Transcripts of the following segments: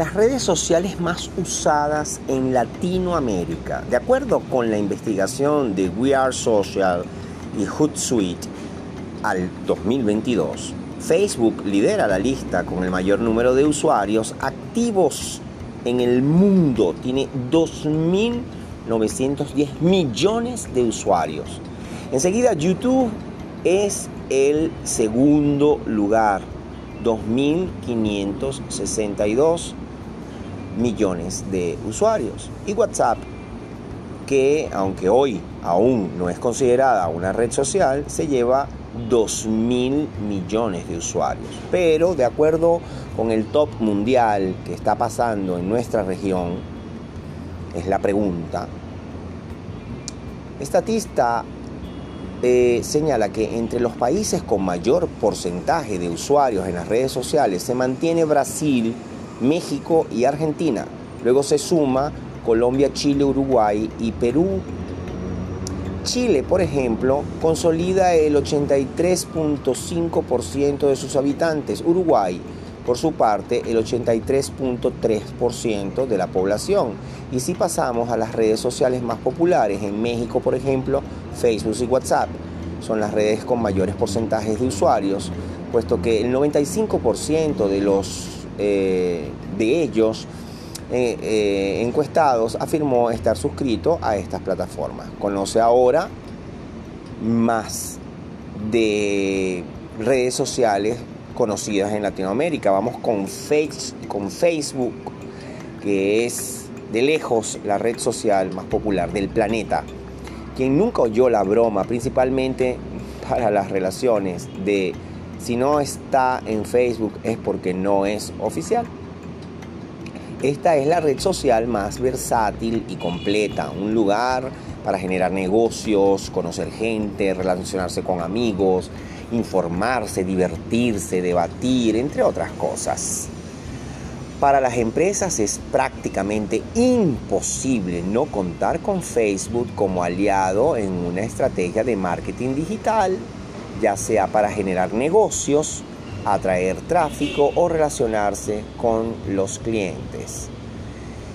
las redes sociales más usadas en Latinoamérica. De acuerdo con la investigación de We Are Social y Hootsuite al 2022, Facebook lidera la lista con el mayor número de usuarios activos en el mundo. Tiene 2.910 millones de usuarios. Enseguida YouTube es el segundo lugar 2.562 millones de usuarios. Y WhatsApp, que aunque hoy aún no es considerada una red social, se lleva 2.000 millones de usuarios. Pero de acuerdo con el top mundial que está pasando en nuestra región, es la pregunta, estatista eh, señala que entre los países con mayor porcentaje de usuarios en las redes sociales se mantiene Brasil, México y Argentina. Luego se suma Colombia, Chile, Uruguay y Perú. Chile, por ejemplo, consolida el 83.5% de sus habitantes. Uruguay, por su parte, el 83.3% de la población. Y si pasamos a las redes sociales más populares, en México, por ejemplo, Facebook y WhatsApp son las redes con mayores porcentajes de usuarios, puesto que el 95% de, los, eh, de ellos eh, eh, encuestados afirmó estar suscrito a estas plataformas. Conoce ahora más de redes sociales conocidas en Latinoamérica. Vamos con, face, con Facebook, que es de lejos la red social más popular del planeta quien nunca oyó la broma, principalmente para las relaciones de si no está en Facebook es porque no es oficial. Esta es la red social más versátil y completa, un lugar para generar negocios, conocer gente, relacionarse con amigos, informarse, divertirse, debatir, entre otras cosas. Para las empresas es prácticamente imposible no contar con Facebook como aliado en una estrategia de marketing digital, ya sea para generar negocios, atraer tráfico o relacionarse con los clientes.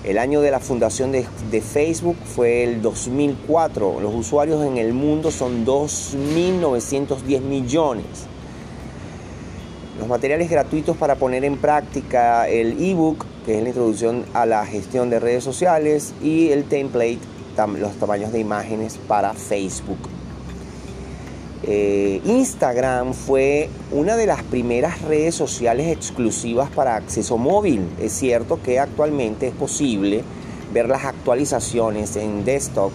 El año de la fundación de, Facebook fue el 2004. Los usuarios en el mundo son 2.910 millones los materiales gratuitos para poner en práctica el ebook, que es la introducción a la gestión de redes sociales, y el template, los tamaños de imágenes para Facebook. Eh, Instagram fue una de las primeras redes sociales exclusivas para acceso móvil. Es cierto que actualmente es posible ver las actualizaciones en desktop,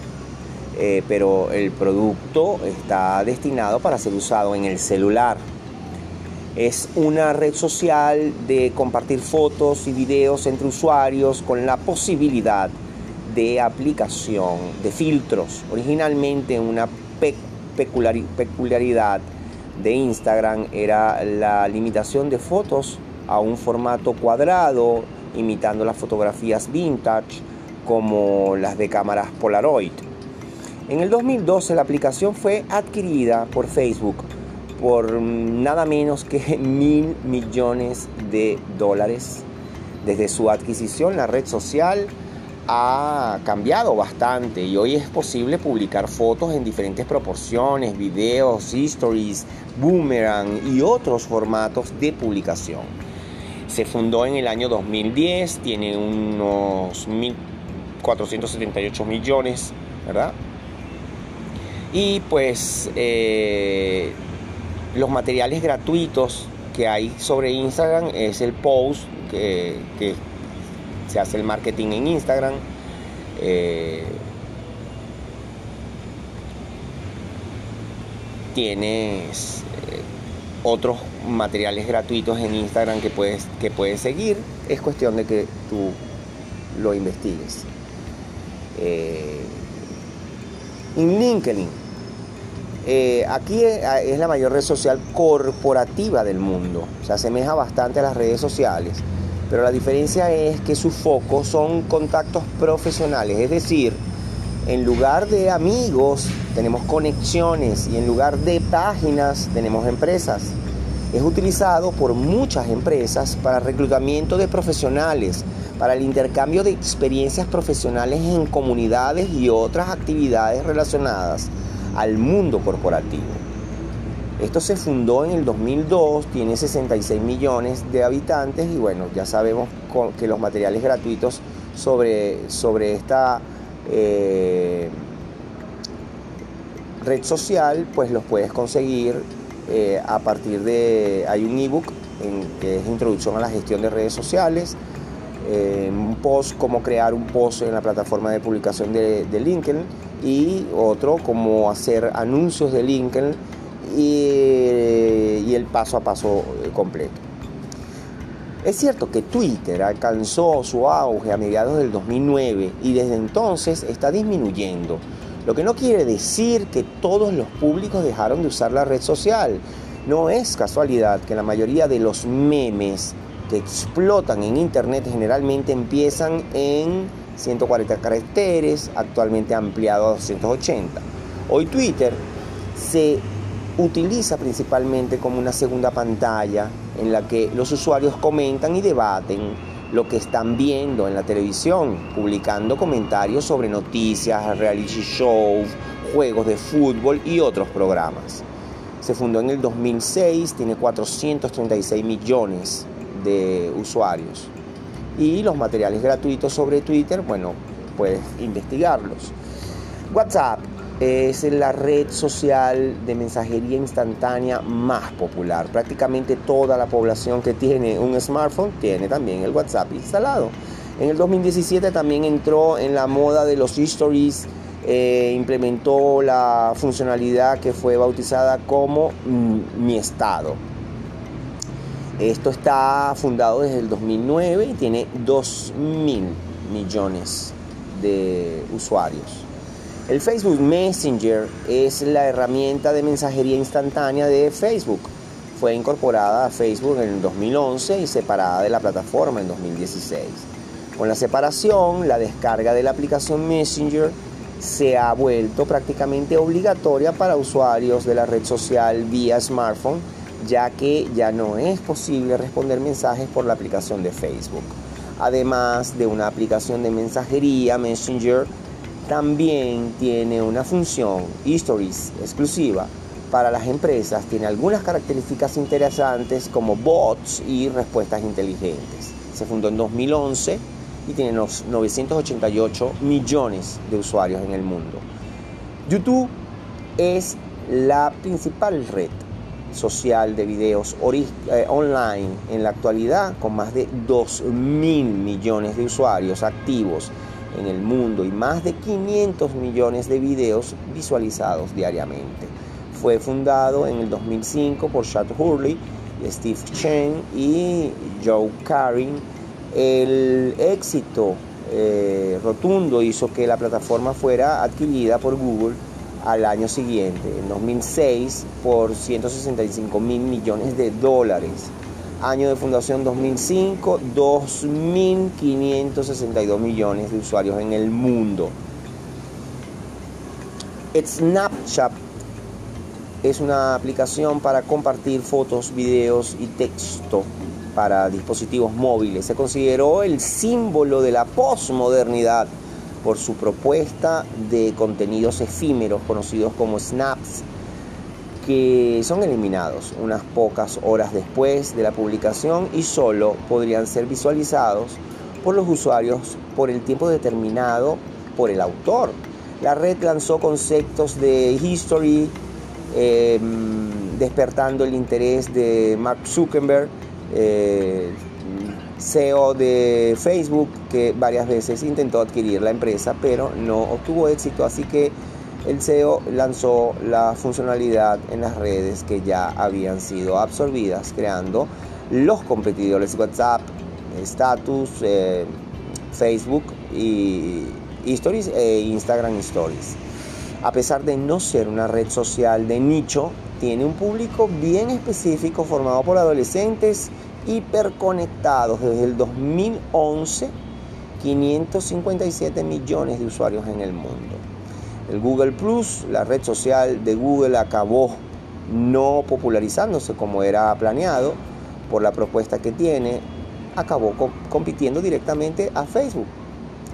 eh, pero el producto está destinado para ser usado en el celular. Es una red social de compartir fotos y videos entre usuarios con la posibilidad de aplicación de filtros. Originalmente una peculiaridad de Instagram era la limitación de fotos a un formato cuadrado, imitando las fotografías vintage como las de cámaras Polaroid. En el 2012 la aplicación fue adquirida por Facebook por nada menos que mil millones de dólares. Desde su adquisición, la red social ha cambiado bastante y hoy es posible publicar fotos en diferentes proporciones, videos, stories, boomerang y otros formatos de publicación. Se fundó en el año 2010, tiene unos 1.478 millones, ¿verdad? Y pues eh, los materiales gratuitos que hay sobre Instagram es el post que, se hace el marketing en Instagram. Eh, tienes eh, otros materiales gratuitos en Instagram que puedes, que puedes seguir. Es cuestión de que tú lo investigues. En LinkedIn eh, aquí es la mayor red social corporativa del mundo, se asemeja bastante a las redes sociales, pero la diferencia es que su foco son contactos profesionales, es decir, en lugar de amigos tenemos conexiones y en lugar de páginas tenemos empresas. Es utilizado por muchas empresas para reclutamiento de profesionales, para el intercambio de experiencias profesionales en comunidades y otras actividades relacionadas al mundo corporativo. Esto se fundó en el 2002, tiene 66 millones de habitantes y bueno, ya sabemos que los materiales gratuitos sobre, sobre esta eh, red social pues los puedes conseguir eh, a partir de, hay un ebook que es Introducción a la Gestión de Redes Sociales, eh, un post, cómo crear un post en la plataforma de publicación de, LinkedIn y otro, cómo hacer anuncios de LinkedIn y, el paso a paso eh, completo. Es cierto que Twitter alcanzó su auge a mediados del 2009 y desde entonces está disminuyendo, lo que no quiere decir que todos los públicos dejaron de usar la red social. No es casualidad que la mayoría de los memes que explotan en Internet generalmente empiezan en 140 caracteres, actualmente ampliado a 280. Hoy Twitter se utiliza principalmente como una segunda pantalla en la que los usuarios comentan y debaten lo que están viendo en la televisión, publicando comentarios sobre noticias, reality shows, juegos de fútbol y otros programas. Se fundó en el 2006, tiene 436 millones de usuarios. Y los materiales gratuitos sobre Twitter, bueno, puedes investigarlos. WhatsApp es la red social de mensajería instantánea más popular. Prácticamente toda la población que tiene un smartphone tiene también el WhatsApp instalado. En el 2017 también entró en la moda de los stories, eh, implementó la funcionalidad que fue bautizada como mm, Mi Estado. Esto está fundado desde el 2009 y tiene 2 mil millones de usuarios. El Facebook Messenger es la herramienta de mensajería instantánea de Facebook. Fue incorporada a Facebook en el 2011 y separada de la plataforma en 2016. Con la separación, la descarga de la aplicación Messenger se ha vuelto prácticamente obligatoria para usuarios de la red social vía smartphone ya que ya no es posible responder mensajes por la aplicación de Facebook. Además de una aplicación de mensajería, Messenger también tiene una función Stories exclusiva para las empresas. Tiene algunas características interesantes como bots y respuestas inteligentes. Se fundó en 2011 y tiene 988 millones de usuarios en el mundo. YouTube es la principal red social de videos eh, online en la actualidad con más de 2 mil millones de usuarios activos en el mundo y más de 500 millones de videos visualizados diariamente. Fue fundado en el 2005 por Chad Hurley, Steve Chen y Joe Karin. El éxito eh, rotundo hizo que la plataforma fuera adquirida por Google al año siguiente, en 2006, por 165 mil millones de dólares. Año de fundación 2005, 2.562 millones de usuarios en el mundo. Snapchat es una aplicación para compartir fotos, videos y texto para dispositivos móviles. Se consideró el símbolo de la posmodernidad por su propuesta de contenidos efímeros conocidos como snaps que son eliminados unas pocas horas después de la publicación y solo podrían ser visualizados por los usuarios por el tiempo determinado por el autor. La red lanzó conceptos de history, em, despertando el interés de Mark Zuckerberg, eh, CEO de Facebook, que varias veces intentó adquirir la empresa, pero no obtuvo éxito, así que el CEO lanzó la funcionalidad en las redes que ya habían sido absorbidas, creando los competidores WhatsApp, Status, eh, Facebook y Stories e Instagram Stories. A pesar de no ser una red social de nicho, tiene un público bien específico formado por adolescentes hiperconectados desde el 2011, 557 millones de usuarios en el mundo. El Google Plus, la red social de Google, acabó no popularizándose como era planeado por la propuesta que tiene acabó compitiendo directamente a Facebook.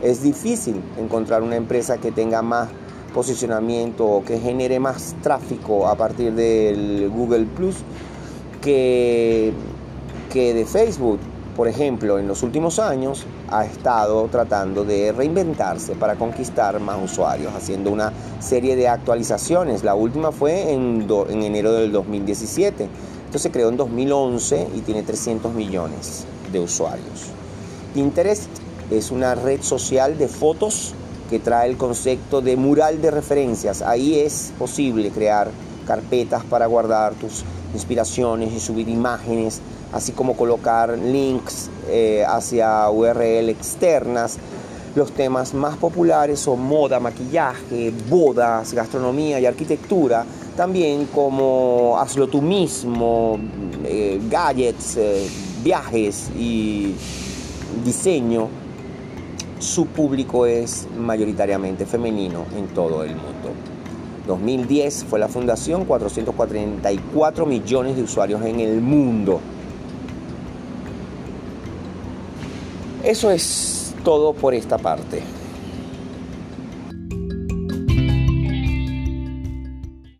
Es difícil encontrar una empresa que tenga más posicionamiento o que genere más tráfico a partir del Google Plus que, que de Facebook. Por ejemplo, en los últimos años ha estado tratando de reinventarse para conquistar más usuarios, haciendo una serie de actualizaciones. La última fue en, en enero del 2017. Esto se creó en 2011 y tiene 300 millones de usuarios. Pinterest es una red social de fotos que trae el concepto de mural de referencias. Ahí es posible crear carpetas para guardar tus inspiraciones y subir imágenes, así como colocar links eh, hacia URL externas. Los temas más populares son moda, maquillaje, bodas, gastronomía y arquitectura, también como hazlo tú mismo, eh, gadgets, eh, viajes y diseño su público es mayoritariamente femenino en todo el mundo. 2010 fue la fundación, 444 millones de usuarios en el mundo. Eso es todo por esta parte.